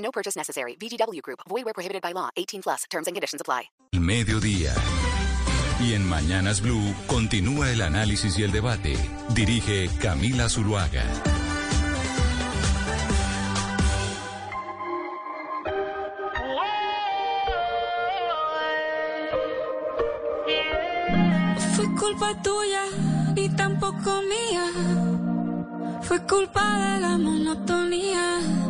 No purchase necessary. VGW Group. Void where prohibited by law. 18 plus. Terms and conditions apply. Mediodía. Y en Mañanas Blue continúa el análisis y el debate. Dirige Camila Zuluaga. Fue culpa tuya y tampoco mía. Fue culpa de la monotonía.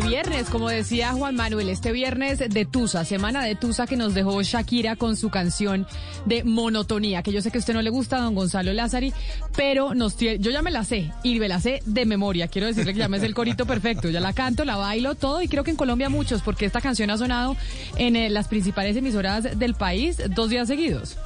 Viernes, como decía Juan Manuel, este viernes de Tusa, semana de Tusa que nos dejó Shakira con su canción de monotonía, que yo sé que a usted no le gusta, don Gonzalo Lázari, pero nos tie- yo ya me la sé y me la sé de memoria. Quiero decirle que ya me es el corito perfecto, ya la canto, la bailo, todo y creo que en Colombia muchos, porque esta canción ha sonado en eh, las principales emisoras del país dos días seguidos.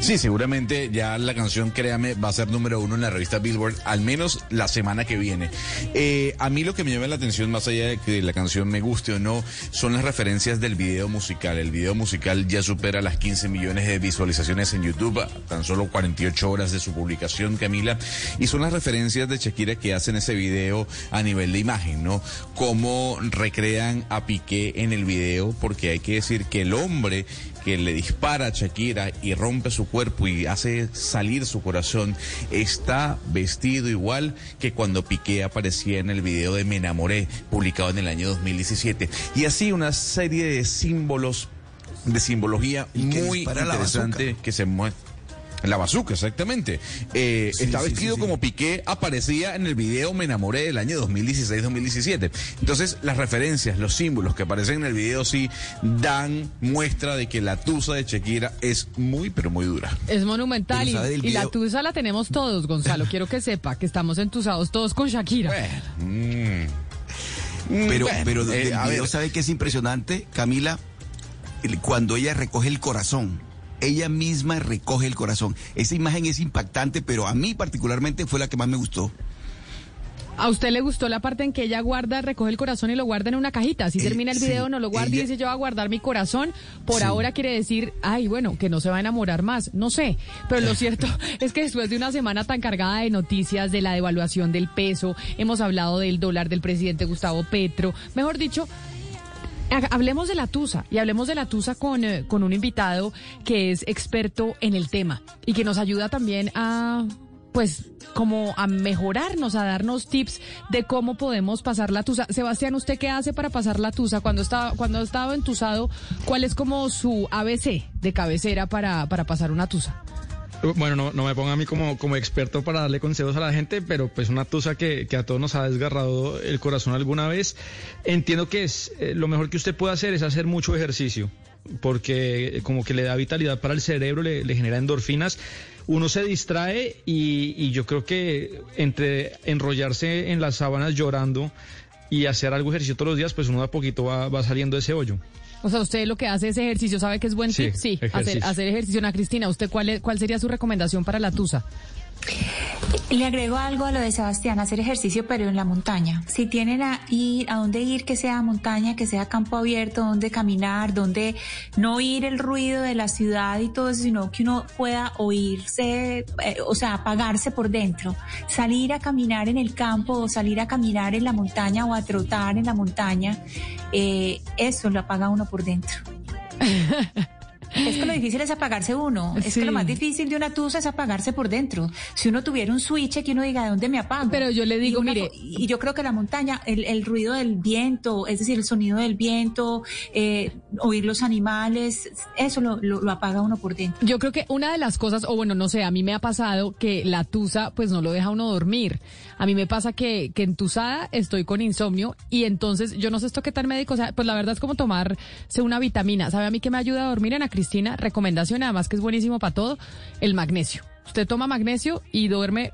Sí, seguramente ya la canción, créame, va a ser número uno en la revista Billboard, al menos la semana que viene. Eh, a mí lo que me llama la atención, más allá de que la canción me guste o no, son las referencias del video musical. El video musical ya supera las 15 millones de visualizaciones en YouTube, tan solo 48 horas de su publicación, Camila. Y son las referencias de Shakira que hacen ese video a nivel de imagen, ¿no? Cómo recrean a Piqué en el video, porque hay que decir que el hombre que le dispara a Shakira y rompe su cuerpo y hace salir su corazón, está vestido igual que cuando Piqué aparecía en el video de Me enamoré, publicado en el año 2017. Y así una serie de símbolos, de simbología muy la interesante que se muestra. La bazuca, exactamente. Eh, Sí, está sí, vestido sí, sí. como Piqué aparecía en el video Me enamoré del año 2016-2017. Entonces, las referencias, los símbolos que aparecen en el video sí dan muestra de que la tusa de Shakira es muy, pero muy dura. Es monumental y, la tusa la tenemos todos, Gonzalo. Quiero que sepa que estamos entusados todos con Shakira. Mm. Pero, bueno, pero eh, del a video, ver, ¿sabe qué es impresionante, Camila? El- Cuando ella recoge el corazón. Ella misma recoge el corazón. Esa imagen es impactante, pero a mí particularmente fue la que más me gustó. ¿A usted le gustó la parte en que ella guarda, recoge el corazón y lo guarda en una cajita? Si Eh, termina el sí, video, no lo guarda y dice yo voy a guardar mi corazón. Por Sí. ahora quiere decir, ay, bueno, que no se va a enamorar más. No sé. Pero lo cierto es que después de una semana tan cargada de noticias de la devaluación del peso, hemos hablado del dólar del presidente Gustavo Petro. Mejor dicho, Hablemos de la Tusa y hablemos de la Tusa con, eh, con un invitado que es experto en el tema y que nos ayuda también a, pues, como a mejorarnos, a darnos tips de cómo podemos pasar la Tusa. Sebastián, ¿usted qué hace para pasar la Tusa? Cuando está, cuando ha estado entusado, ¿cuál es como su ABC de cabecera para, para pasar una Tusa? Bueno, no, no me ponga a mí como, como experto para darle consejos a la gente, pero pues una tusa que, a todos nos ha desgarrado el corazón alguna vez. Entiendo que es eh, lo mejor que usted puede hacer es hacer mucho ejercicio, porque como que le da vitalidad para el cerebro, le, genera endorfinas. Uno se distrae y, yo creo que entre enrollarse en las sábanas llorando y hacer algo ejercicio todos los días, pues uno a poquito va, va saliendo de ese hoyo. O sea, usted lo que hace es ejercicio, ¿sabe que es buen Sí, tip? Sí, hacer, ejercicio. hacer ejercicio. Ana Cristina, ¿usted cuál, es- cuál sería su recomendación para la Tusa? Le agrego algo a lo de Sebastián, hacer ejercicio pero en la montaña. Si tienen a ir, a dónde ir, que sea montaña, que sea campo abierto, donde caminar, donde no oír el ruido de la ciudad y todo eso, sino que uno pueda oírse, eh, o sea, apagarse por dentro. Salir a caminar en el campo o salir a caminar en la montaña o a trotar en la montaña, eh, eso lo apaga uno por dentro. Es que lo difícil es apagarse uno. Es que lo más difícil de una tusa es apagarse por dentro. Si uno tuviera un switch que uno diga, ¿de dónde me apago? Pero yo le digo, Y una mire- Y yo creo que la montaña, el, el ruido del viento, es decir, el sonido del viento, eh, oír los animales, eso lo, lo, lo apaga uno por dentro. Yo creo que una de las cosas, o bueno, no sé, a mí me ha pasado que la tusa pues no lo deja uno dormir. A mí me pasa que, que entusada estoy con insomnio y entonces yo no sé esto qué tan médico, o sea, pues la verdad es como tomarse una vitamina. ¿Sabe a mí que me ayuda a dormir, Ana Cristina? Recomendación, además que es buenísimo para todo, el magnesio. Usted toma magnesio y duerme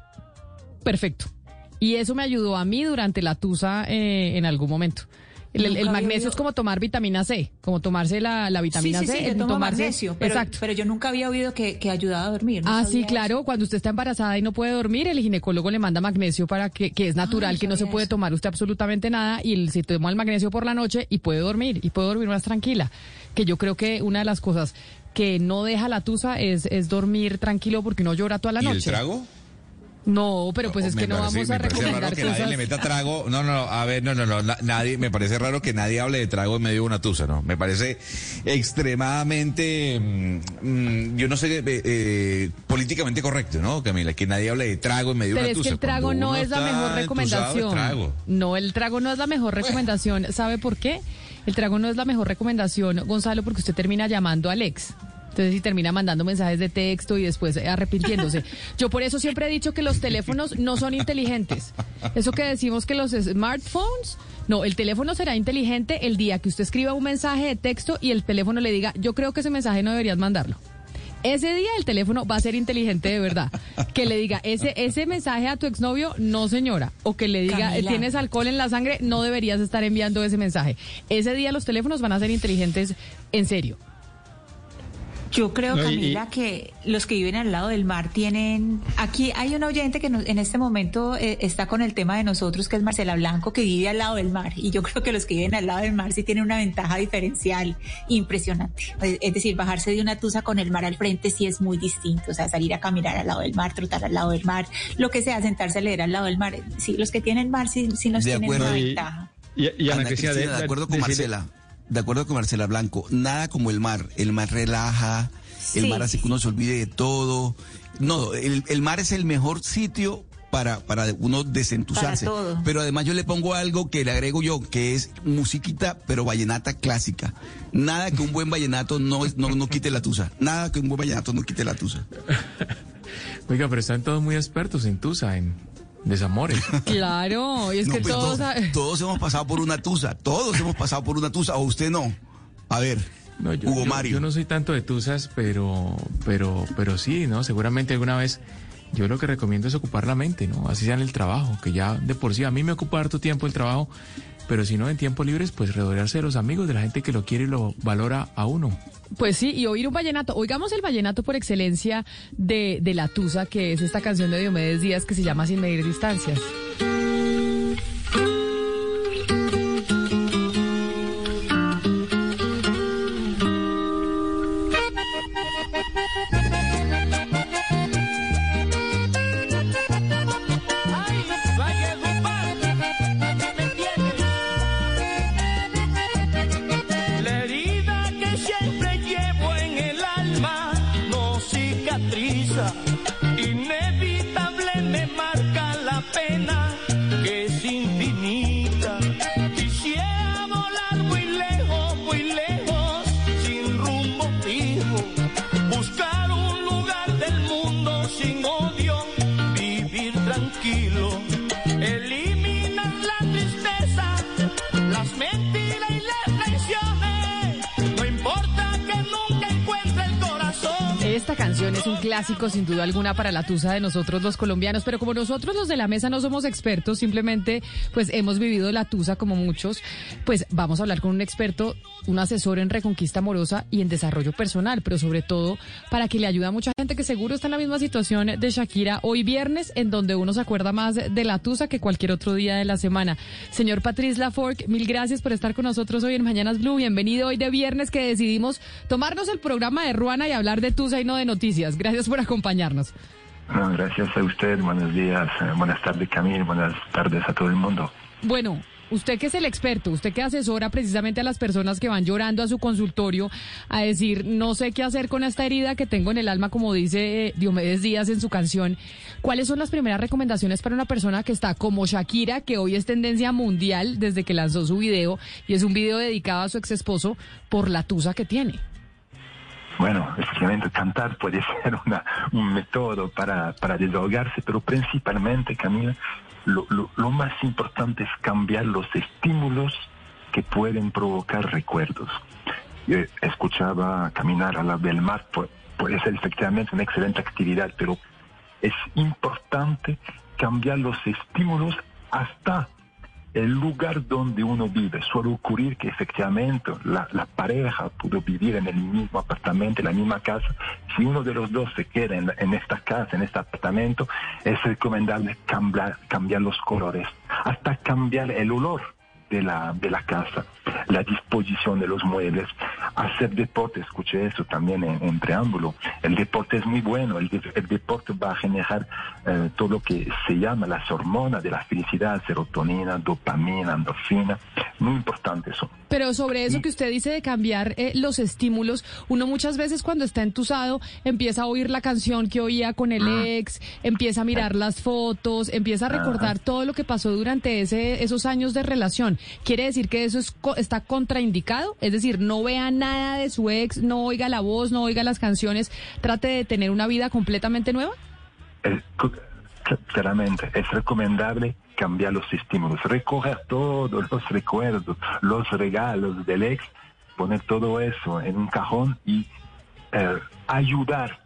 perfecto. Y eso me ayudó a mí durante la tusa eh, en algún momento. El, magnesio oído- es como tomar vitamina C, como tomarse la, la vitamina sí, sí, C. sí, el tomo tomarse, magnesio, pero, exacto. pero yo nunca había oído que, que ayudaba a dormir. no Ah, sí, eso. claro. Cuando usted está embarazada y no puede dormir, el ginecólogo le manda magnesio para que, que es natural, Ay, que no se puede eso. tomar usted absolutamente nada y el- se toma el magnesio por la noche y puede dormir y puede dormir más tranquila. Que yo creo que una de las cosas que no deja la tusa es, es dormir tranquilo porque uno llora toda la ¿Y noche. el trago? No, pero pues es que no parece- vamos a me parece recomendar raro que nadie le meta trago. No, no, no, a ver, no, no, no, na- nadie, me parece raro que nadie hable de trago en medio de una tusa, ¿no? Me parece extremadamente, mm, mm, yo no sé, eh, eh, políticamente correcto, ¿no, Camila? Que nadie hable de trago en medio Pero de es una que tusa. el trago no es la mejor es recomendación. trago. No, el trago no es la mejor recomendación. ¿Sabe por qué? El trago no es la mejor recomendación, Gonzalo, porque usted termina llamando a Alex. Entonces, si termina mandando mensajes de texto y después eh, arrepintiéndose. Yo por eso siempre he dicho que los teléfonos no son inteligentes. Eso que decimos que los smartphones, no, el teléfono será inteligente el día que usted escriba un mensaje de texto y el teléfono le diga, yo creo que ese mensaje no deberías mandarlo. Ese día el teléfono va a ser inteligente de verdad. Que le diga, ese, ese mensaje a tu exnovio, no señora. O que le diga, Camila. tienes alcohol en la sangre, no deberías estar enviando ese mensaje. Ese día los teléfonos van a ser inteligentes en serio. Yo creo, No, y- Camila, que los que viven al lado del mar tienen... Aquí hay un oyente que nos- en este momento eh, está con el tema de nosotros, que es Marcela Blanco, que vive al lado del mar. Y yo creo que los que viven al lado del mar sí tienen una ventaja diferencial impresionante. Es es decir, bajarse de una tusa con el mar al frente sí es muy distinto. O sea, salir a caminar al lado del mar, trotar al lado del mar, lo que sea, sentarse a leer al lado del mar. Sí, los que tienen mar sí, sí nos De tienen acuerdo. una Y- ventaja. Y, y Ana, Ana Cristina, Cristina, de acuerdo con decirle- Marcela, de acuerdo con Marcela Blanco, nada como el mar. El mar relaja, el mar hace que uno se olvide de todo. No, el, el mar es el mejor sitio para, para uno desentusarse. Para todo. Pero además yo le pongo algo que le agrego yo, que es musiquita, pero vallenata clásica. Nada que un buen vallenato no, es- no, no quite la tusa. Nada que un buen vallenato no quite la tusa. Oiga, pero están todos muy expertos en Tusa, en desamores. Claro, y es No, que pues, todos... todos, todos hemos pasado por una tusa. Todos hemos pasado por una tusa. O usted no. A ver, No, yo, Hugo yo- Mario. yo no soy tanto de Tusas, pero, pero, pero sí, ¿no? Seguramente alguna vez yo lo que recomiendo es ocupar la mente, ¿no? Así sea en el trabajo, que ya de por sí a mí me ocupa harto tiempo el trabajo, pero si no en tiempos libres, pues rodearse de los amigos, de la gente que lo quiere y lo valora a uno. Pues sí, y oír un vallenato. Oigamos el vallenato por excelencia de, de La Tusa, que es esta canción de Diomedes Díaz que se llama Sin medir distancias. Clásico sin duda alguna para la tusa de nosotros los colombianos, pero como nosotros los de la mesa no somos expertos, simplemente pues hemos vivido la tusa como muchos, pues vamos a hablar con un experto, un asesor en reconquista amorosa y en desarrollo personal, pero sobre todo para que le ayude a mucha gente que seguro está en la misma situación de Shakira hoy viernes, en donde uno se acuerda más de la tusa que cualquier otro día de la semana. Señor Patrice Laforque, mil gracias por estar con nosotros hoy en Mañanas Blue. Bienvenido hoy de viernes que decidimos tomarnos el programa de Ruana y hablar de tusa y no de noticias. Gracias por acompañarnos. No, gracias a usted, buenos días, eh, buenas tardes Camil, buenas tardes a todo el mundo. Bueno, usted que es el experto, usted que asesora precisamente a las personas que van llorando a su consultorio a decir, no sé qué hacer con esta herida que tengo en el alma, como dice eh, Diomedes Díaz en su canción, ¿cuáles son las primeras recomendaciones para una persona que está como Shakira, que hoy es tendencia mundial desde que lanzó su video y es un video dedicado a su ex esposo por la tusa que tiene? Bueno, efectivamente cantar puede ser una, un método para, para desahogarse, pero principalmente, Camila, lo, lo, lo más importante es cambiar los estímulos que pueden provocar recuerdos. Yo escuchaba caminar a la del mar, pu- puede ser efectivamente una excelente actividad, pero es importante cambiar los estímulos hasta el lugar donde uno vive. Suele ocurrir que efectivamente la, pareja pudo vivir en el mismo apartamento, en la misma casa. Si uno de los dos se queda en, en esta casa, en este apartamento, es recomendable cambiar, cambiar los colores, hasta cambiar el olor de la, de la casa, la disposición de los muebles, hacer deporte, escuché eso también en, en preámbulo, el deporte es muy bueno, el, el deporte va a generar eh, todo lo que se llama las hormonas de la felicidad, serotonina, dopamina, endorfina, muy importante eso. Pero sobre eso que usted dice de cambiar eh, los estímulos, uno muchas veces cuando está entusado empieza a oír la canción que oía con el ex, empieza a mirar las fotos, empieza a recordar todo lo que pasó durante ese, esos años de relación. ¿Quiere decir que eso es, está contraindicado? Es decir, no vea nada de su ex, no oiga la voz, no oiga las canciones, trate de tener una vida completamente nueva. Cl- claramente es recomendable cambiar los estímulos, recoger todos los recuerdos, los regalos del ex, poner todo eso en un cajón y eh, ayudar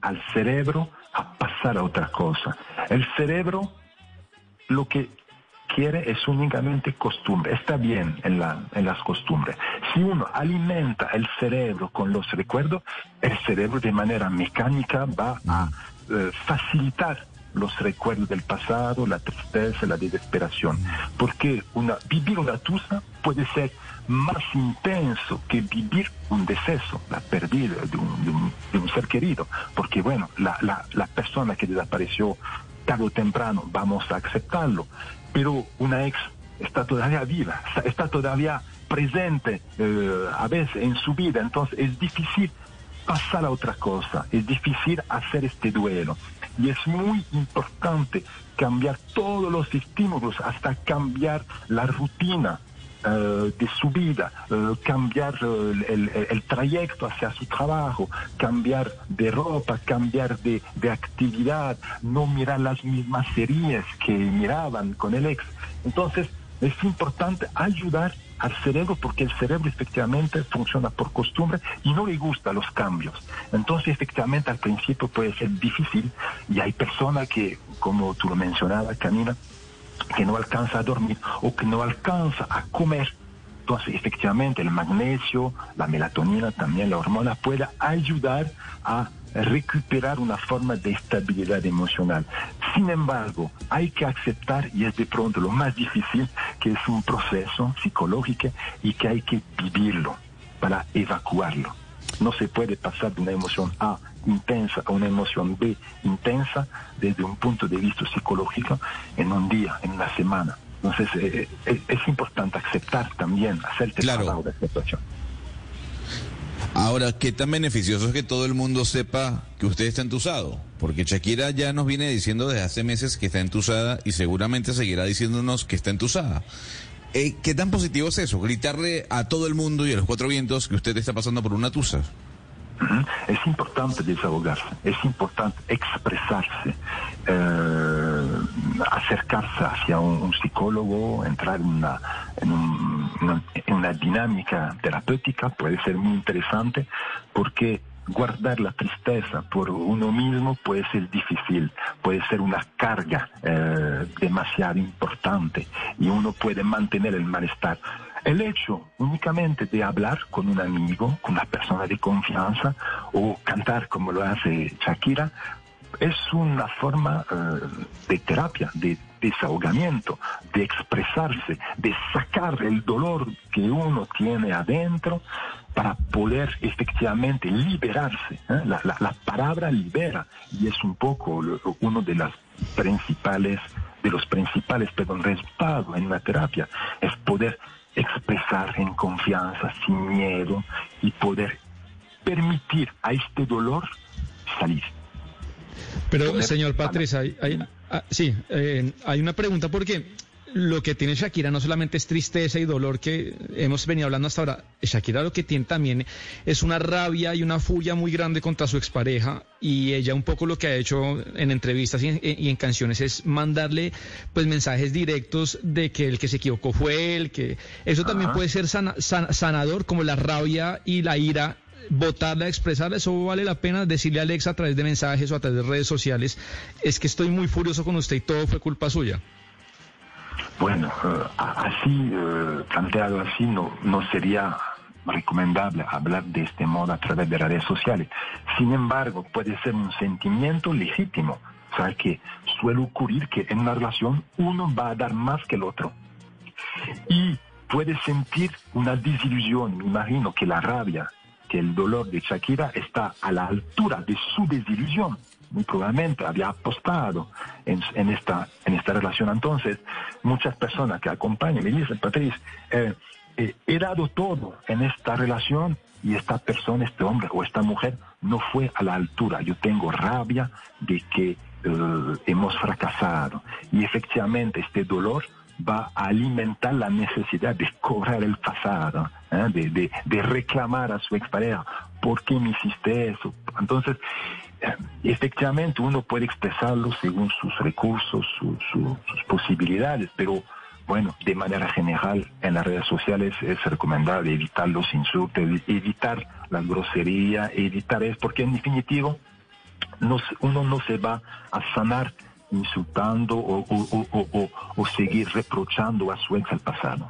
al cerebro a pasar a otra cosa. El cerebro lo que quiere es únicamente costumbre. Está bien en, la, en las costumbres. Si uno alimenta el cerebro con los recuerdos, el cerebro de manera mecánica va a eh, facilitar los recuerdos del pasado, la tristeza, la desesperación. Porque una, vivir una tusa puede ser más intenso que vivir un deceso, la pérdida de un, de un- de un ser querido. Porque bueno, la, la, la persona que desapareció tarde o temprano vamos a aceptarlo, pero una ex está todavía viva, está- todavía presente eh, a veces en su vida, entonces es difícil pasar a otra cosa, es difícil hacer este duelo. Y es muy importante cambiar todos los estímulos, hasta cambiar la rutina eh, de su vida, eh, cambiar eh, el, trayecto hacia su trabajo, cambiar de ropa, cambiar de, de actividad, no mirar las mismas series que miraban con el ex. Entonces, es importante ayudar al cerebro porque el cerebro efectivamente funciona por costumbre y no le gusta los cambios. Entonces efectivamente al principio puede ser difícil y hay personas que, como tú lo mencionabas, Camila, que no alcanza a dormir o que no alcanza a comer. Entonces, efectivamente, el magnesio, la melatonina, también la hormona, puede ayudar a recuperar una forma de estabilidad emocional. Sin embargo, hay que aceptar, y es de pronto lo más difícil, que es un proceso psicológico y que hay que vivirlo para evacuarlo. No se puede pasar de una emoción A intensa a una emoción B intensa desde un punto de vista psicológico en un día, en una semana. Entonces eh, eh, es importante aceptar también, hacerte Claro. cargo de la situación. Ahora, ¿qué tan beneficioso es que todo el mundo sepa que usted está entusado? Porque Shakira ya nos viene diciendo desde hace meses que está entusada y seguramente seguirá diciéndonos que está entusada. Eh, ¿Qué tan positivo es eso? Gritarle a todo el mundo y a los cuatro vientos que usted está pasando por una tusa. Es importante desahogarse, es importante expresarse, eh, acercarse hacia un, psicólogo, entrar en una, en, un- una- en una dinámica terapéutica puede ser muy interesante porque guardar la tristeza por uno mismo puede ser difícil, puede ser una carga eh, demasiado importante y uno puede mantener el malestar. El hecho únicamente de hablar con un amigo, con una persona de confianza o cantar como lo hace Shakira, es una forma eh, de terapia, de desahogamiento, de expresarse, de sacar el dolor que uno tiene adentro para poder efectivamente liberarse. ¿eh? La, la- la palabra libera y es un poco uno de las principales de los principales perdón, resultados en la terapia es poder expresar en confianza, sin miedo y poder permitir a este dolor salir. Pero, señor hay, hay- ah, sí, eh, hay una pregunta porque lo que tiene Shakira no solamente es tristeza y dolor que hemos venido hablando hasta ahora. Shakira lo que tiene también es una rabia y una furia muy grande contra su expareja y ella un poco lo que ha hecho en entrevistas y en, y en canciones es mandarle pues mensajes directos de que el que se equivocó fue él, que eso también Ajá. puede ser sana- san- sanador como la rabia y la ira votarla, expresarla, eso vale la pena decirle a Alexa a través de mensajes o a través de redes sociales, es que estoy muy furioso con usted y todo fue culpa suya. Bueno, eh, así, eh, planteado así, no, no sería recomendable hablar de este modo a través de redes sociales. Sin embargo, puede ser un sentimiento legítimo. O sea, que suele ocurrir que en una relación uno va a dar más que el otro. Y puede sentir una desilusión. Me imagino que la rabia, que el dolor de Shakira está a la altura de su desilusión. Muy probablemente había apostado en, en esta, en esta relación. Entonces, muchas personas que acompañan me dicen, Patrice, eh, eh, he dado todo en esta relación y esta persona, este hombre o esta mujer no fue a la altura. Yo tengo rabia de que eh, hemos fracasado. Y efectivamente este dolor va a alimentar la necesidad de cobrar el pasado, ¿eh? de, de- de reclamar a su expareja, ¿por qué me hiciste eso? Entonces, efectivamente uno puede expresarlo según sus recursos, su- su- sus posibilidades, pero bueno, de manera general en las redes sociales es recomendable evitar los insultos, evitar la grosería, evitar eso, porque en definitivo uno no se va a sanar insultando o seguir reprochando a su ex al pasado.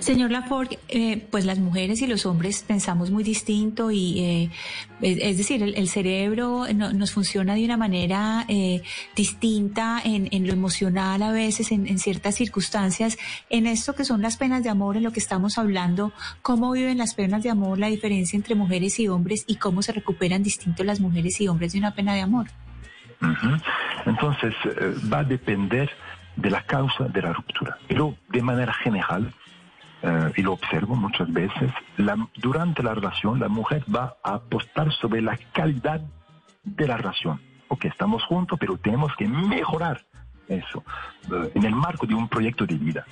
Señor Laforgue, eh, pues las mujeres y los hombres pensamos muy distinto y eh, es, decir, el, cerebro no- nos funciona de una manera eh, distinta en, lo emocional a veces, en, ciertas circunstancias. En esto que son las penas de amor, en lo que estamos hablando, ¿cómo viven las penas de amor, la diferencia entre mujeres y hombres y cómo se recuperan distinto las mujeres y hombres de una pena de amor? Entonces, eh, va a depender de la causa de la ruptura. Pero de manera general, eh, y lo observo muchas veces, la- durante la relación la mujer va a apostar sobre la calidad de la relación. Ok, estamos juntos, pero tenemos que mejorar eso eh, en el marco de un proyecto de vida.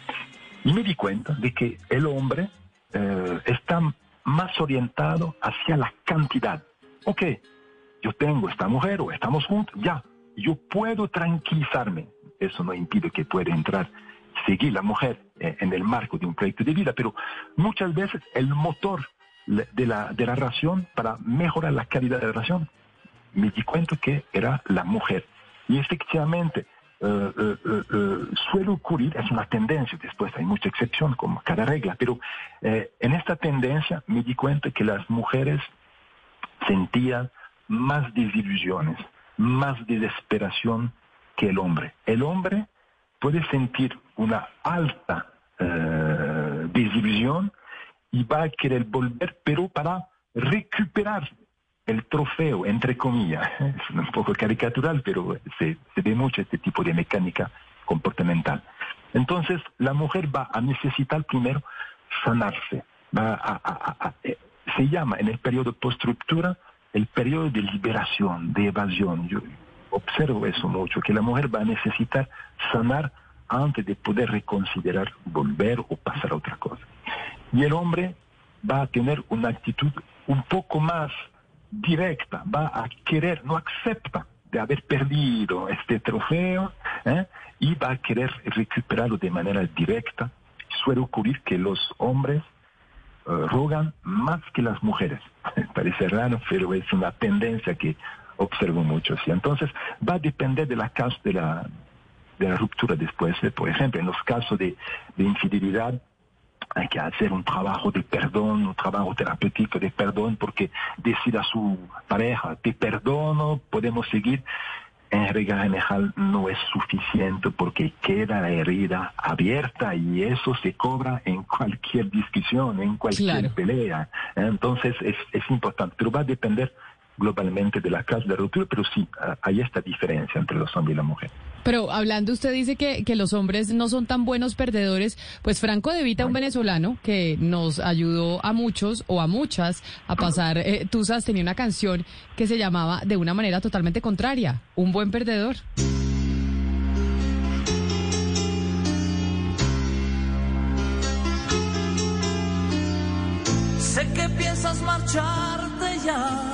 Y me di cuenta de que el hombre eh, está más orientado hacia la cantidad. Ok, yo tengo esta mujer o estamos juntos, ya, yo puedo tranquilizarme. Eso no impide que pueda entrar, seguir la mujer eh, en el marco de un proyecto de vida, pero muchas veces el motor de la, de la relación para mejorar la calidad de la relación, me di cuenta que era la mujer. Y efectivamente, eh, eh, eh, eh, suele ocurrir, es una tendencia, después hay mucha excepción como cada regla, pero eh, en esta tendencia me di cuenta que las mujeres sentían más desilusiones, más desesperación que el hombre. El hombre puede sentir una alta eh, desilusión y va a querer volver, pero para recuperar el trofeo, entre comillas. Es un poco caricatural, pero se, se ve mucho este tipo de mecánica comportamental. Entonces, la mujer va a necesitar primero sanarse. Va a- eh, se llama en el periodo post-ruptura el periodo de liberación, de evasión. Yo observo eso mucho, que la mujer va a necesitar sanar antes de poder reconsiderar volver o pasar a otra cosa. Y el hombre va a tener una actitud un poco más directa, va a querer, no acepta de haber perdido este trofeo ¿eh? y va a querer recuperarlo de manera directa. Suele ocurrir que los hombres eh, rogan más que las mujeres. Parece raro, pero es una tendencia que observo mucho. ¿sí? Entonces, va a depender de la de la, de la ruptura después. Por ejemplo, en los casos de, de infidelidad, hay que hacer un trabajo de perdón, un trabajo terapéutico de perdón, porque decir a su pareja, te perdono, podemos seguir, en regla general no es suficiente porque queda la herida abierta y eso se cobra en cualquier discusión, en cualquier Claro. pelea. Entonces es, es importante, pero va a depender globalmente de la causa de ruptura, pero sí, ah, hay esta diferencia entre los hombres y la mujer. Pero hablando, usted dice que, que los hombres no son tan buenos perdedores. Pues Franco De Vita, un venezolano que nos ayudó a muchos o a muchas a pasar eh, Tusas, tenía una canción que se llamaba de una manera totalmente contraria, Un buen perdedor. Sé que piensas marcharte, ya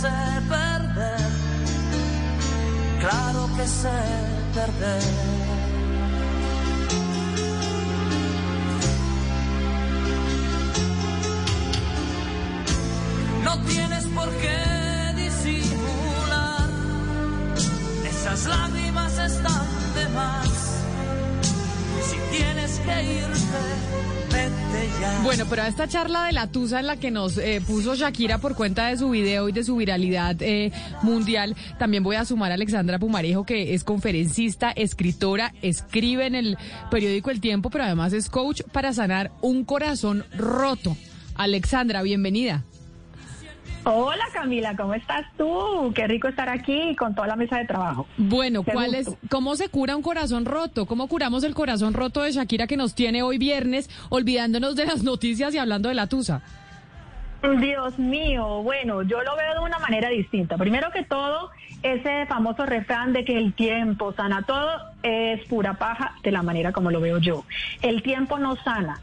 Sé perder, claro que sé perder. No tienes por qué disimular. Esas lágrimas están de más. Si tienes que irte. Bueno, pero a esta charla de la Tusa en la que nos eh, puso Shakira por cuenta de su video y de su viralidad eh, mundial, también voy a sumar a Alexandra Pumarejo, que es conferencista, escritora, escribe en el periódico El Tiempo, pero además es coach para sanar un corazón roto. Alexandra, bienvenida. Hola Camila, ¿cómo estás tú? Qué rico estar aquí con toda la mesa de trabajo. Bueno, Qué ¿cuál gusto. es, ¿cómo se cura un corazón roto? ¿Cómo curamos el corazón roto de Shakira que nos tiene hoy viernes, olvidándonos de las noticias y hablando de la Tusa? Dios mío, bueno, yo lo veo de una manera distinta. Primero que todo, ese famoso refrán de que el tiempo sana todo es pura paja de la manera como lo veo yo. El tiempo no sana.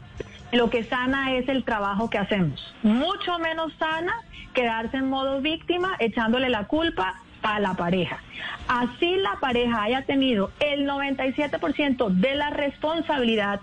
Lo que sana es el trabajo que hacemos. Mucho menos sana quedarse en modo víctima echándole la culpa a la pareja. Así la pareja haya tenido el 97% de la responsabilidad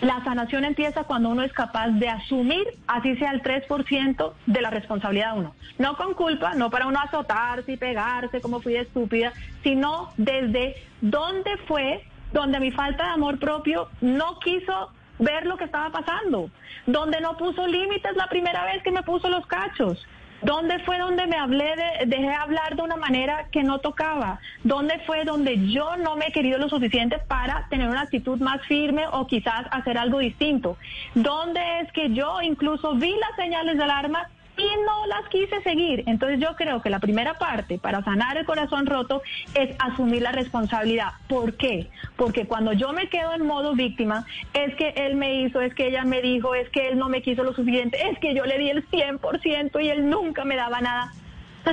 la sanación empieza cuando uno es capaz de asumir, así sea el 3% de la responsabilidad de uno. No con culpa, no para uno azotarse y pegarse como fui estúpida, sino desde dónde fue donde mi falta de amor propio no quiso ver lo que estaba pasando, donde no puso límites la primera vez que me puso los cachos. ¿Dónde fue donde me hablé de, dejé hablar de una manera que no tocaba? ¿Dónde fue donde yo no me he querido lo suficiente para tener una actitud más firme o quizás hacer algo distinto? ¿Dónde es que yo incluso vi las señales de alarma y no las quise seguir? Entonces yo creo que la primera parte para sanar el corazón roto es asumir la responsabilidad. ¿Por qué? Porque cuando yo me quedo en modo víctima, es que él me hizo, es que ella me dijo, es que él no me quiso lo suficiente, es que yo le di el 100% y él nunca me daba nada.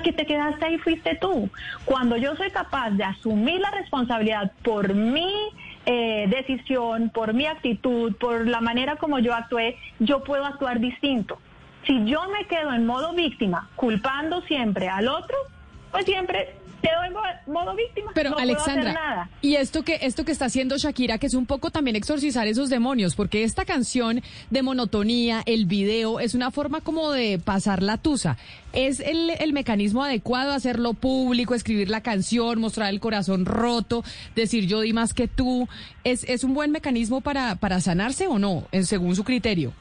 Que te quedaste ahí fuiste tú. Cuando yo soy capaz de asumir la responsabilidad por mi eh, decisión, por mi actitud, por la manera como yo actué, yo puedo actuar distinto. Si yo me quedo en modo víctima, culpando siempre al otro, pues siempre quedo en mo- modo víctima. Pero no puedo Alexandra, hacer nada. y esto que esto que está haciendo Shakira, que es un poco también exorcizar esos demonios, porque esta canción de monotonía, el video, es una forma como de pasar la tusa. ¿Es el, el mecanismo adecuado hacerlo público, escribir la canción, mostrar el corazón roto, decir yo di más que tú? ¿Es, es un buen mecanismo para, para sanarse o no, en- según su criterio?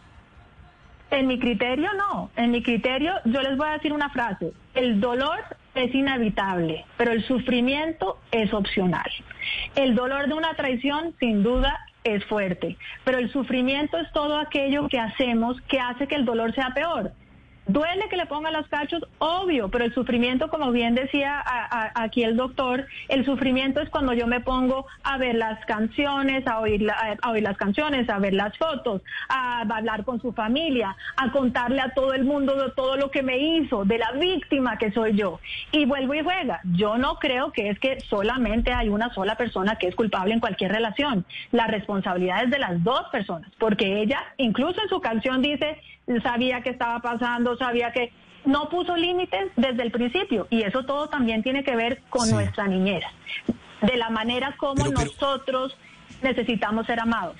En mi criterio no. En mi criterio yo les voy a decir una frase. El dolor es inevitable, pero el sufrimiento es opcional. El dolor de una traición sin duda es fuerte, pero el sufrimiento es todo aquello que hacemos que hace que el dolor sea peor. Duele que le pongan los cachos, obvio, pero el sufrimiento, como bien decía aquí el doctor, el sufrimiento es cuando yo me pongo a ver las canciones, a oír, la- a oír las canciones, a ver las fotos, a hablar con su familia, a contarle a todo el mundo de todo lo que me hizo, de la víctima que soy yo. Y vuelvo y juega. Yo no creo que es que solamente hay una sola persona que es culpable en cualquier relación. La responsabilidad es de las dos personas, porque ella, incluso en su canción dice, sabía que estaba pasando, sabía que no puso límites desde el principio. Y eso todo también tiene que ver con nuestra niñez, de la manera como nosotros necesitamos ser amados.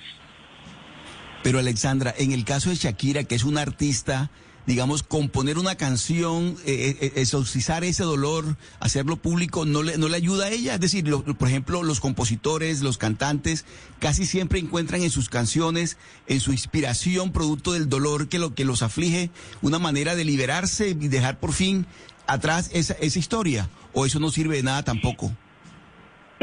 Pero Alexandra, en el caso de Shakira, que es una artista, digamos, componer una canción, eh, eh, exorcizar ese dolor, hacerlo público, no le, no le ayuda a ella. Es decir, lo- por ejemplo, los compositores, los cantantes, casi siempre encuentran en sus canciones, en su inspiración, producto del dolor que, lo, que los aflige, una manera de liberarse y dejar por fin atrás esa, esa historia. O eso no sirve de nada tampoco.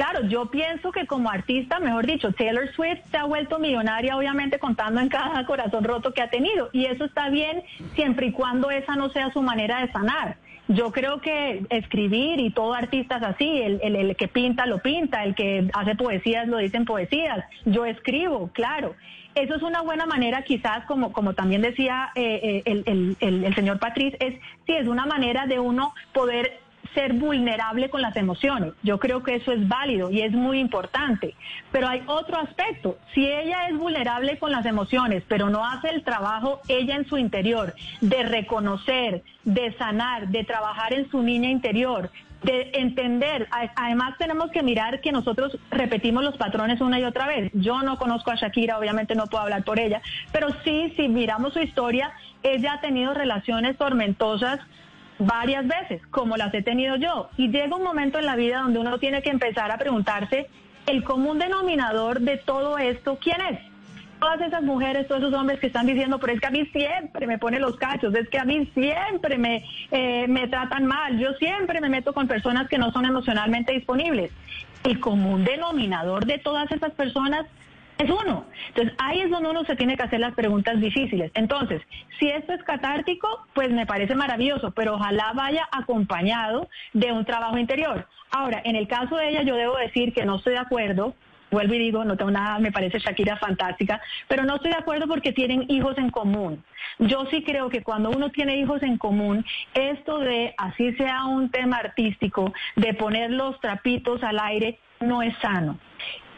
Claro, yo pienso que como artista, mejor dicho, Taylor Swift se ha vuelto millonaria, obviamente contando en cada corazón roto que ha tenido. Y eso está bien siempre y cuando esa no sea su manera de sanar. Yo creo que escribir y todo artista es así, el, el- que pinta lo pinta, el que hace poesías lo dicen poesías, yo escribo, claro. Eso es una buena manera quizás, como, como también decía eh, eh, el- el señor Patriz, es sí, es una manera de uno poder ser vulnerable con las emociones. Yo creo que eso es válido y es muy importante. Pero hay otro aspecto. Si ella es vulnerable con las emociones, pero no hace el trabajo ella en su interior de reconocer, de sanar, de trabajar en su niña interior, de entender. Además tenemos que mirar que nosotros repetimos los patrones una y otra vez. Yo no conozco a Shakira, obviamente no puedo hablar por ella, pero sí, si miramos su historia, ella ha tenido relaciones tormentosas varias veces, como las he tenido yo. Y llega un momento en la vida donde uno tiene que empezar a preguntarse el común denominador de todo esto, ¿quién es? Todas esas mujeres, todos esos hombres que están diciendo, pero es que a mí siempre me pone los cachos, es que a mí siempre me, eh, me tratan mal, yo siempre me meto con personas que no son emocionalmente disponibles. El común denominador de todas esas personas es uno. Entonces, ahí es donde uno se tiene que hacer las preguntas difíciles. Entonces, si esto es catártico, pues me parece maravilloso, pero ojalá vaya acompañado de un trabajo interior. Ahora, en el caso de ella, yo debo decir que no estoy de acuerdo. Vuelvo y digo, no tengo nada, me parece Shakira fantástica, pero no estoy de acuerdo porque tienen hijos en común. Yo sí creo que cuando uno tiene hijos en común, esto de, así sea un tema artístico, de poner los trapitos al aire, no es sano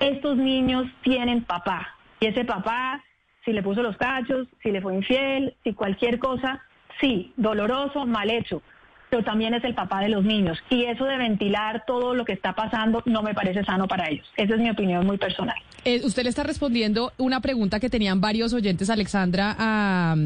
estos niños tienen papá. Y ese papá, si le puso los cachos, si le fue infiel, si cualquier cosa, sí, doloroso, mal hecho. Pero también es el papá de los niños. Y eso de ventilar todo lo que está pasando no me parece sano para ellos. Esa es mi opinión muy personal. Eh, usted le está respondiendo una pregunta que tenían varios oyentes, Alexandra, a,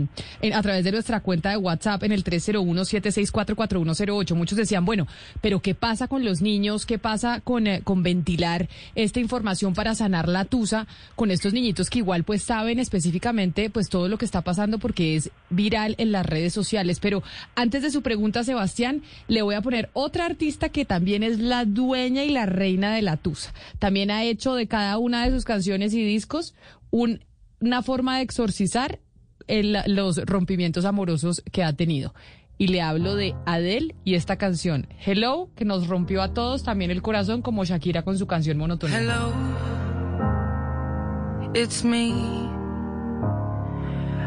a través de nuestra cuenta de WhatsApp en el 301-764-4108. Muchos decían, bueno, pero ¿qué pasa con los niños? ¿Qué pasa con, eh, con ventilar esta información para sanar la tusa con estos niñitos que igual pues saben específicamente pues todo lo que está pasando porque es viral en las redes sociales? Pero antes de su pregunta, Sebastián, le voy a poner otra artista que también es la dueña y la reina de la tusa. También ha hecho de cada una de sus canciones y discos un- una forma de exorcizar los rompimientos amorosos que ha tenido. Y le hablo de Adele y esta canción, Hello, que nos rompió a todos también el corazón como Shakira con su canción monotonía. Hello, it's me.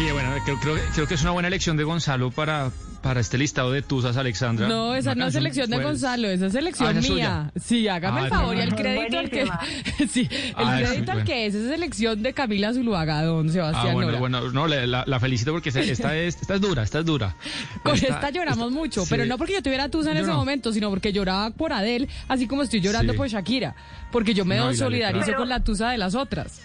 Sí, bueno, creo, creo, creo que es una buena elección de Gonzalo para, para este listado de tusas, Alexandra. No, esa Una no es elección de fuera- Gonzalo, esa es Ah, elección es mía. suya. Sí, hágame Ah, el favor y el crédito al que sí, el Ah, crédito al que es, esa es elección de Camila Zuluaga, don Ah, Sebastián bueno, Nora. bueno, no, la, la- la felicito porque esta es, esta es dura, esta es dura. Con esta, lloramos mucho, pero no porque yo tuviera tusa en ese no. momento, sino porque lloraba por Adele, así como estoy llorando Sí. por Shakira, porque yo me solidarizo con la tusa de las otras.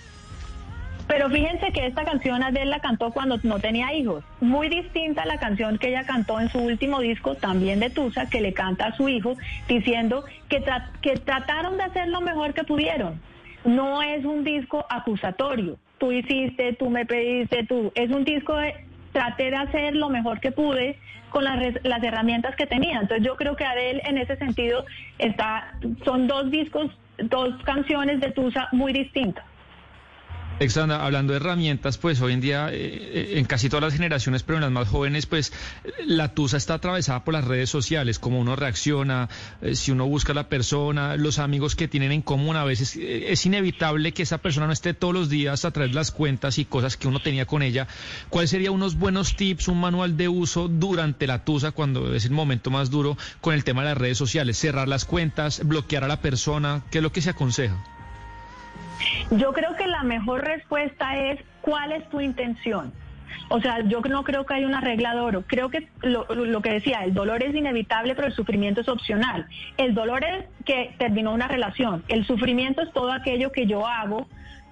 Pero fíjense que esta canción Adele la cantó cuando no tenía hijos. Muy distinta a la canción que ella cantó en su último disco, también de Tusa, que le canta a su hijo, diciendo que, tra- que trataron de hacer lo mejor que pudieron. No es un disco acusatorio. Tú hiciste, tú me pediste, tú. Es un disco de traté de hacer lo mejor que pude con las, las herramientas que tenía. Entonces yo creo que Adele en ese sentido está, son dos discos, dos canciones de Tusa muy distintas. Alexandra, hablando de herramientas, pues hoy en día eh, eh, en casi todas las generaciones, pero en las más jóvenes, pues la tusa está atravesada por las redes sociales, cómo uno reacciona, eh, si uno busca a la persona, los amigos que tienen en común, a veces es inevitable que esa persona no esté todos los días a través las cuentas y cosas que uno tenía con ella. ¿Cuáles serían unos buenos tips, un manual de uso durante la tusa, cuando es el momento más duro con el tema de las redes sociales? Cerrar las cuentas, bloquear a la persona, ¿qué es lo que se aconseja? Yo creo que la mejor respuesta es cuál es tu intención. O sea, yo no creo que haya una regla de oro. Creo que lo, lo que decía, el dolor es inevitable, pero el sufrimiento es opcional. El dolor es que terminó una relación. El sufrimiento es todo aquello que yo hago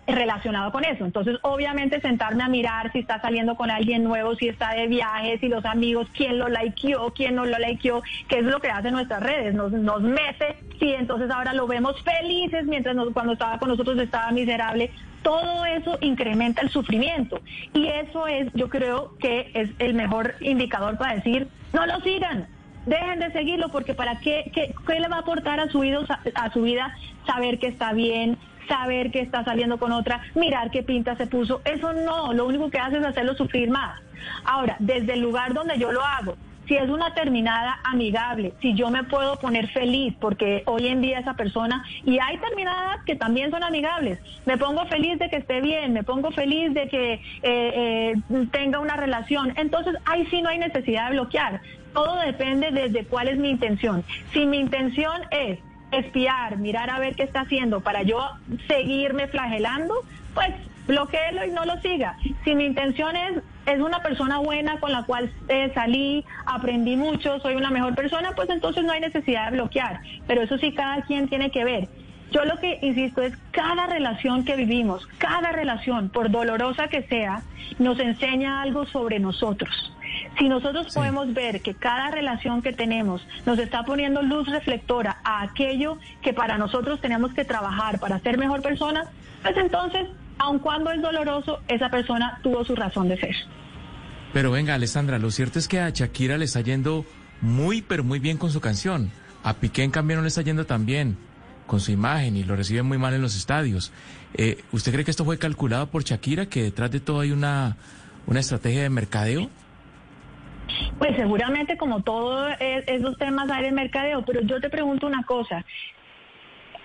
relacionado con eso. Entonces, obviamente, sentarme a mirar si está saliendo con alguien nuevo, si está de viaje, si los amigos, quién lo likeó, quién no lo likeó, que es lo que hacen nuestras redes, nos, nos mete, sí, entonces ahora lo vemos felices, mientras nos- cuando estaba con nosotros estaba miserable. Todo eso incrementa el sufrimiento. Y eso es, yo creo que es el mejor indicador para decir, no lo sigan, dejen de seguirlo porque para qué, qué, qué le va a aportar a su, vida, a su vida saber que está bien, saber que está saliendo con otra, mirar qué pinta se puso, eso no, lo único que hace es hacerlo sufrir más. Ahora, desde el lugar donde yo lo hago, si es una terminada amigable, si yo me puedo poner feliz, porque hoy en día esa persona, y hay terminadas que también son amigables, me pongo feliz de que esté bien, me pongo feliz de que eh, eh, tenga una relación, entonces ahí sí no hay necesidad de bloquear. Todo depende desde cuál es mi intención. Si mi intención es espiar, mirar a ver qué está haciendo para yo seguirme flagelando, pues bloqueelo y no lo siga. Si mi intención es, es una persona buena con la cual eh, salí, aprendí mucho, soy una mejor persona, pues entonces no hay necesidad de bloquear. Pero eso sí, cada quien tiene que ver. Yo lo que insisto es cada relación que vivimos, cada relación, por dolorosa que sea, nos enseña algo sobre nosotros. Si nosotros podemos ver que cada relación que tenemos nos está poniendo luz reflectora a aquello que para nosotros tenemos que trabajar para ser mejor persona, pues entonces, aun cuando es doloroso, esa persona tuvo su razón de ser. Pero venga, Alessandra, lo cierto es que a Shakira le está yendo muy, pero muy bien con su canción. A Piqué, en cambio, no le está yendo tan bien con su imagen y lo reciben muy mal en los estadios. Eh, ¿Usted cree que esto fue calculado por Shakira, que detrás de todo hay una, una estrategia de mercadeo? Pues seguramente como todos esos temas hay de mercadeo, pero yo te pregunto una cosa.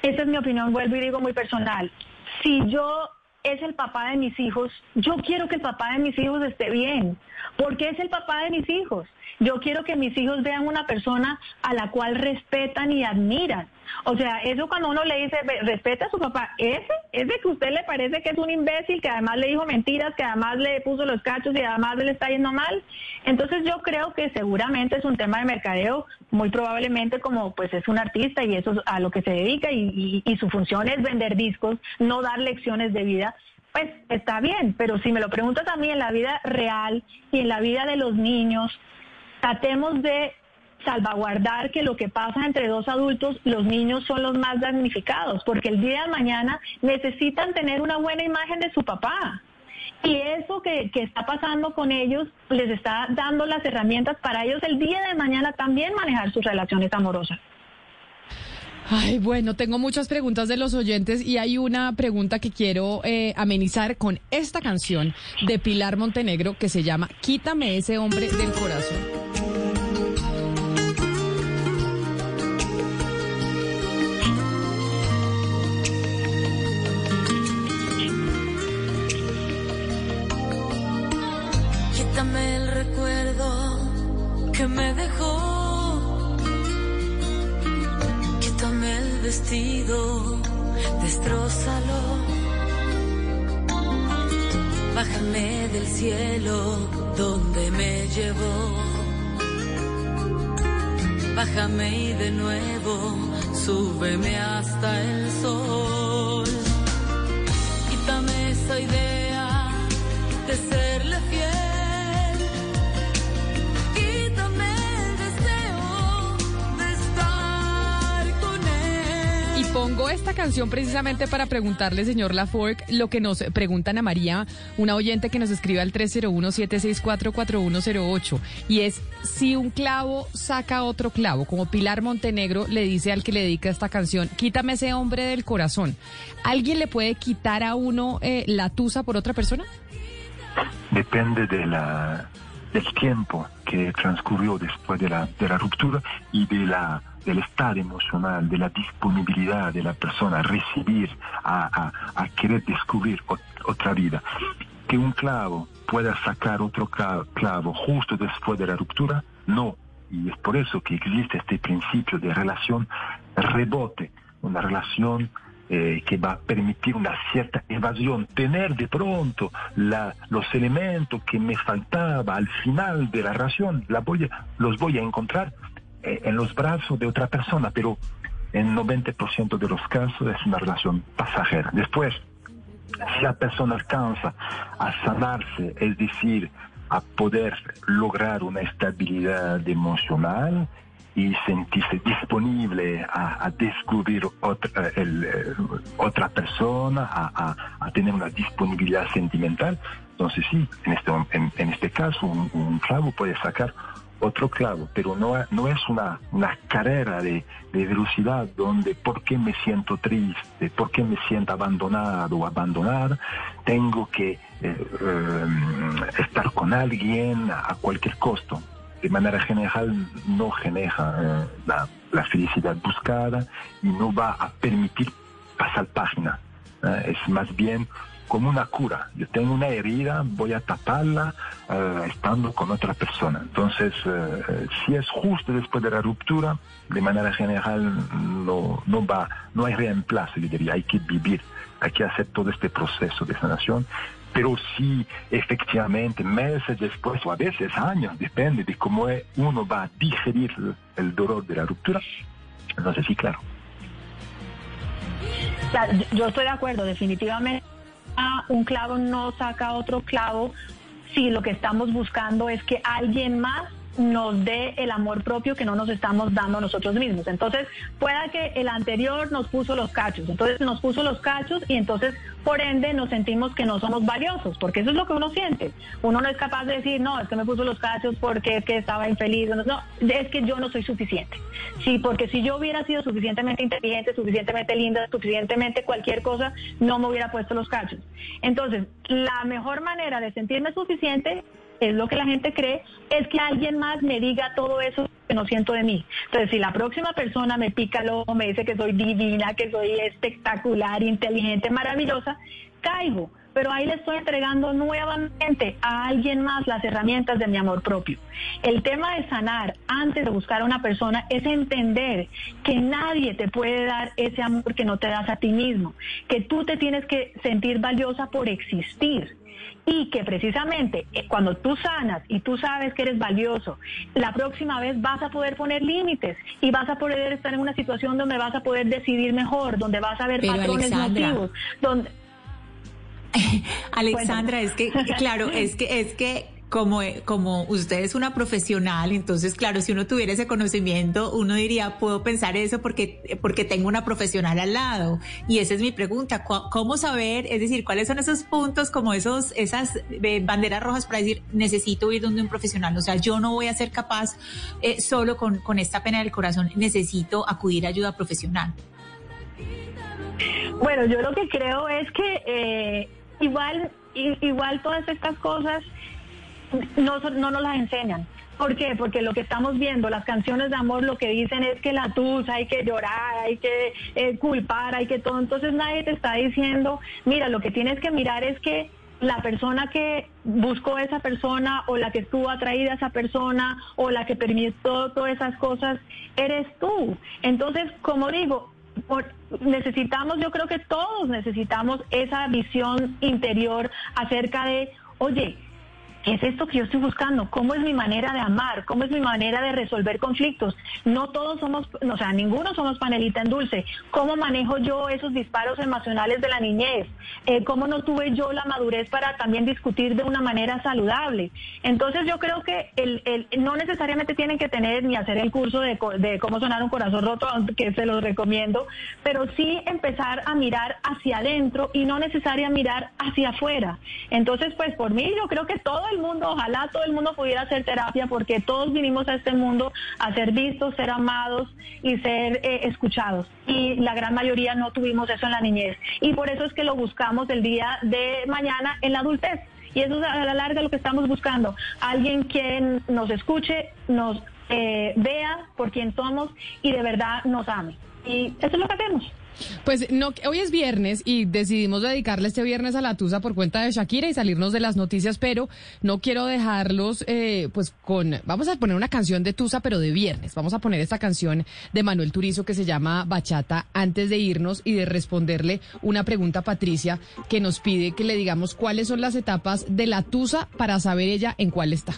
Esta es mi opinión, vuelvo y digo muy personal. Si yo es el papá de mis hijos, yo quiero que el papá de mis hijos esté bien, porque es el papá de mis hijos. Yo quiero que mis hijos vean una persona a la cual respetan y admiran. O sea, eso cuando uno le dice, "Ve, respeta a su papá, ese, ese que a usted le parece que es un imbécil, que además le dijo mentiras, que además le puso los cachos y además le está yendo mal. Entonces yo creo que seguramente es un tema de mercadeo, muy probablemente como pues es un artista y eso es a lo que se dedica y, y- y su función es vender discos, no dar lecciones de vida. Pues está bien, pero si me lo preguntas a mí en la vida real y en la vida de los niños, tratemos de salvaguardar que lo que pasa entre dos adultos, los niños son los más damnificados, porque el día de mañana necesitan tener una buena imagen de su papá. Y eso que, que está pasando con ellos les está dando las herramientas para ellos el día de mañana también manejar sus relaciones amorosas. Ay, bueno, tengo muchas preguntas de los oyentes y hay una pregunta que quiero eh, amenizar con esta canción de Pilar Montenegro que se llama Quítame ese hombre del corazón. Dejó. Quítame el vestido, destrózalo. Bájame del cielo donde me llevó. Bájame y de nuevo súbeme hasta el sol. Canción precisamente para preguntarle, señor Laforgue, lo que nos preguntan a María, una oyente que nos escribe al 301-764-4108, y es si un clavo saca otro clavo, como Pilar Montenegro le dice al que le dedica esta canción, quítame ese hombre del corazón. ¿Alguien le puede quitar a uno eh, la tusa por otra persona? depende de la, del tiempo que transcurrió después de la, de la ruptura y de la, del estado emocional, de la disponibilidad de la persona a recibir, a, querer descubrir ot- otra vida. Que un clavo pueda sacar otro cla- clavo justo después de la ruptura, no. Y es por eso que existe este principio de relación rebote, una relación eh, que va a permitir una cierta evasión, tener de pronto la- los elementos que me faltaba al final de la relación, la los voy a encontrar en los brazos de otra persona, pero en 90% de los casos es una relación pasajera. Después, si la persona alcanza a sanarse, es decir, a poder lograr una estabilidad emocional y sentirse disponible a, descubrir otra, el, eh, otra persona, a, tener una disponibilidad sentimental, entonces sí, en este, este caso un, un clavo puede sacar otro clavo, pero no, no es una, una carrera de, de velocidad donde por qué me siento triste, por qué me siento abandonado o abandonada, tengo que eh, eh, estar con alguien a cualquier costo. De manera general no genera eh, la, la felicidad buscada y no va a permitir pasar página. Es más bien como una cura. Yo tengo una herida, voy a taparla eh, estando con otra persona. Entonces, eh, eh, si es justo después de la ruptura, de manera general no, no va, no hay reemplazo, yo diría, hay que vivir, hay que hacer todo este proceso de sanación. Pero si efectivamente meses después o a veces años, depende de cómo uno va a digerir el dolor de la ruptura, entonces sí, claro. Yo- estoy de acuerdo, definitivamente un clavo no saca otro clavo. Si lo que estamos buscando es que alguien más nos dé el amor propio que no nos estamos dando nosotros mismos. Entonces, pueda que el anterior nos puso los cachos, entonces nos puso los cachos y entonces, por ende, nos sentimos que no somos valiosos, porque eso es lo que uno siente. Uno no es capaz de decir, no, es que me puso los cachos porque es que estaba infeliz, no, es que yo no soy suficiente. Sí, porque si yo hubiera sido suficientemente inteligente, suficientemente linda, suficientemente cualquier cosa, no me hubiera puesto los cachos. Entonces, la mejor manera de sentirme suficiente es lo que la gente cree, es que alguien más me diga todo eso que no siento de mí. Entonces, si la próxima persona me pica el ojo, me dice que soy divina, que soy espectacular, inteligente, maravillosa, caigo. Pero ahí le estoy entregando nuevamente a alguien más las herramientas de mi amor propio. El tema de sanar antes de buscar a una persona es entender que nadie te puede dar ese amor que no te das a ti mismo, que tú te tienes que sentir valiosa por existir y que precisamente eh, cuando tú sanas y tú sabes que eres valioso, la próxima vez vas a poder poner límites y vas a poder estar en una situación donde vas a poder decidir mejor, donde vas a ver Pero, patrones Alexandra, donde Alexandra, es que, claro, es que, es que como, como usted es una profesional, entonces, claro, si uno tuviera ese conocimiento, uno diría, puedo pensar eso porque, porque tengo una profesional al lado. Y esa es mi pregunta, ¿cu- ¿cómo saber, es decir, cuáles son esos puntos, como esos, esas eh, banderas rojas para decir, necesito ir donde un profesional? O sea, yo no voy a ser capaz eh, solo con, con esta pena del corazón, necesito acudir a ayuda profesional. Bueno, yo lo que creo es que eh, igual, igual todas estas cosas no, no nos las enseñan. ¿Por qué? Porque lo que estamos viendo, las canciones de amor lo que dicen es que la tusa, hay que llorar, hay que eh, culpar, hay que todo. Entonces nadie te está diciendo, mira, lo que tienes que mirar es que la persona que buscó a esa persona o la que estuvo atraída a esa persona o la que permitió todas esas cosas, eres tú. Entonces, como digo, necesitamos, yo creo que todos necesitamos esa visión interior acerca de, oye, ¿qué es esto que yo estoy buscando? ¿Cómo es mi manera de amar? ¿Cómo es mi manera de resolver conflictos? No todos somos, o sea, ninguno somos panelita en dulce. ¿Cómo manejo yo esos disparos emocionales de la niñez? Eh, ¿Cómo no tuve yo la madurez para también discutir de una manera saludable? Entonces yo creo que el, el- no necesariamente tienen que tener ni hacer el curso de, de cómo sonar un corazón roto, que se los recomiendo, pero sí empezar a mirar hacia adentro y no necesaria mirar hacia afuera. Entonces, pues por mí yo creo que todo el mundo, ojalá todo el mundo pudiera hacer terapia porque todos vinimos a este mundo a ser vistos, ser amados y ser eh, escuchados. Y la gran mayoría no tuvimos eso en la niñez. Y por eso es que lo buscamos el día de mañana en la adultez. Y eso es a la larga lo que estamos buscando. Alguien quien nos escuche, nos eh, vea por quien somos y de verdad nos ame. Y eso es lo que hacemos. Pues no, hoy es viernes y decidimos dedicarle este viernes a la Tusa por cuenta de Shakira y salirnos de las noticias, pero no quiero dejarlos eh, pues con, vamos a poner una canción de Tusa, pero de viernes. Vamos a poner esta canción de Manuel Turizo que se llama Bachata antes de irnos y de responderle una pregunta a Patricia que nos pide que le digamos cuáles son las etapas de la Tusa para saber ella en cuál está.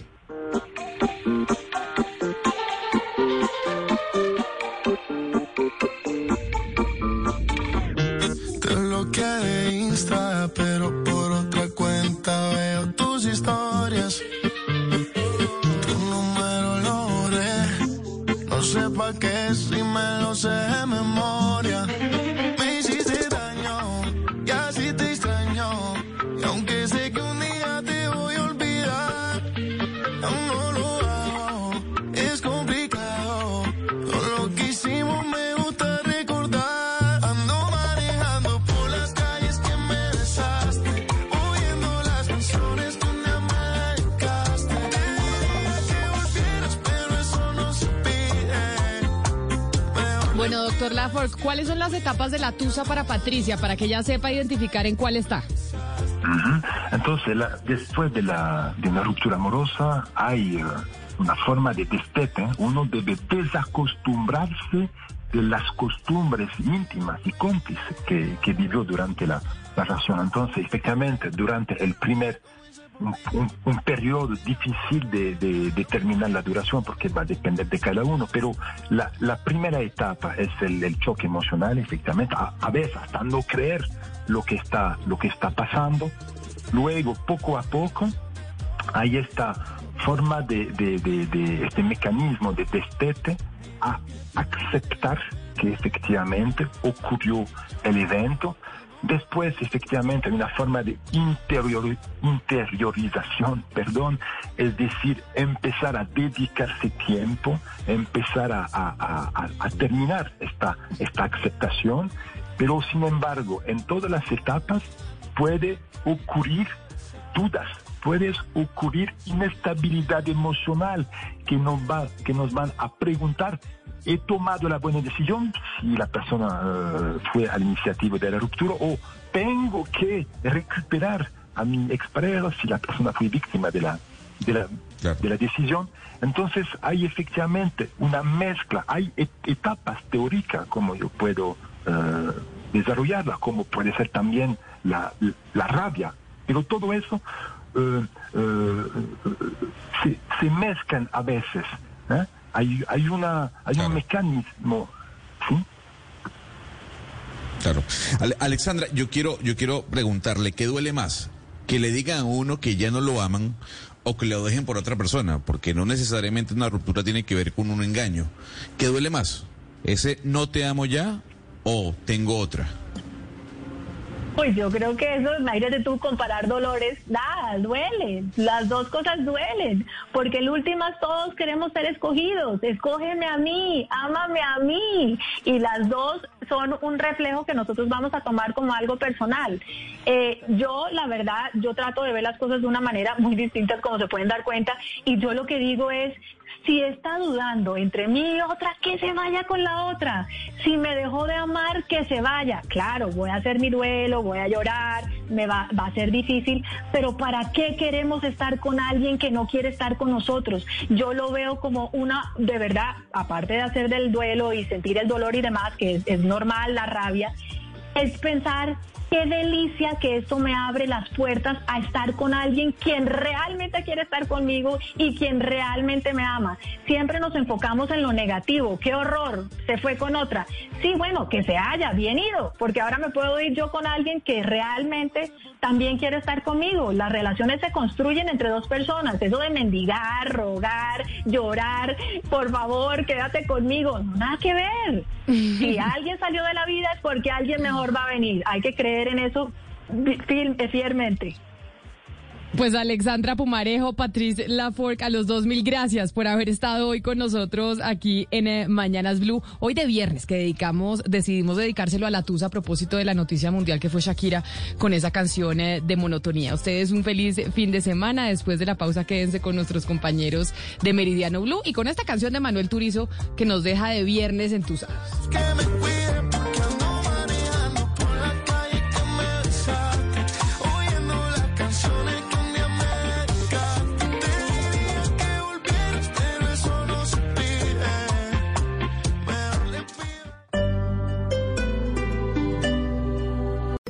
¿Cuáles son las etapas de la Tusa para Patricia para que ella sepa identificar en cuál está? Entonces, la- después de, la, de una ruptura amorosa, hay eh, una forma de destete. Uno debe desacostumbrarse de las costumbres íntimas y cómplices que, que vivió durante la, la relación. Entonces, efectivamente, durante el primer un, un- periodo difícil de, de determinar la duración porque va a depender de cada uno, pero la, la primera etapa es el, el choque emocional, efectivamente, a, a veces hasta no creer lo que está, lo que está pasando. Luego, poco a poco, hay esta forma de- de- de este mecanismo de destete a aceptar que efectivamente ocurrió el evento. Después, efectivamente, hay una forma de interior- interiorización, perdón, es decir, empezar a dedicarse tiempo, empezar a terminar esta, esta aceptación, pero sin embargo, en todas las etapas puede ocurrir dudas, puede ocurrir inestabilidad emocional que nos, va, que nos van a preguntar, ¿he tomado la buena decisión si la persona eh, fue a la iniciativa de la ruptura o tengo que recuperar a mi expareja si la persona fue víctima de la, de la, de la decisión? Entonces hay efectivamente una mezcla, hay et- etapas teóricas como yo puedo eh, desarrollarla, como puede ser también la, la rabia, pero todo eso eh, se, se mezclan a veces. ¿eh? Hay, hay, una, hay un mecanismo. ¿sí? Claro. Ale- Alexandra, yo quiero, yo quiero preguntarle, ¿qué duele más? Que le digan a uno que ya no lo aman o que lo dejen por otra persona, porque no necesariamente una ruptura tiene que ver con un engaño. ¿Qué duele más? ¿Ese no te amo ya o tengo otra? Pues yo creo que eso, imagínate tú comparar dolores, nada, duele, las dos cosas duelen, porque en últimas todos queremos ser escogidos, escógeme a mí, ámame a mí, y las dos son un reflejo que nosotros vamos a tomar como algo personal. Eh, yo, la verdad, yo trato de ver las cosas de una manera muy distinta, como se pueden dar cuenta, y yo lo que digo es, si está dudando entre mí y otra, que se vaya con la otra. Si me dejó de amar, que se vaya. Claro, voy a hacer mi duelo, voy a llorar, me va, va a ser difícil, pero ¿para qué queremos estar con alguien que no quiere estar con nosotros? Yo lo veo como una, de verdad, aparte de hacer del duelo y sentir el dolor y demás, que es, es normal, la rabia, es pensar qué delicia que esto me abre las puertas a estar con alguien quien realmente quiere estar conmigo y quien realmente me ama. Siempre nos enfocamos en lo negativo, qué horror, se fue con otra. Sí, bueno, que se haya bien ido, porque ahora me puedo ir yo con alguien que realmente también quiere estar conmigo. Las relaciones se construyen entre dos personas, eso de mendigar, rogar, llorar, por favor, quédate conmigo, no, nada que ver. Si alguien salió de la vida es porque alguien mejor va a venir. Hay que creer en eso fi- fielmente. Pues Alexandra Pumarejo, Patrice Laforque, a los dos mil gracias por haber estado hoy con nosotros aquí en eh, Mañanas Blue. Hoy de viernes que dedicamos, decidimos dedicárselo a la Tusa a propósito de la noticia mundial que fue Shakira con esa canción eh, de monotonía. Ustedes un feliz fin de semana. Después de la pausa quédense con nuestros compañeros de Meridiano Blue y con esta canción de Manuel Turizo que nos deja de viernes entusados.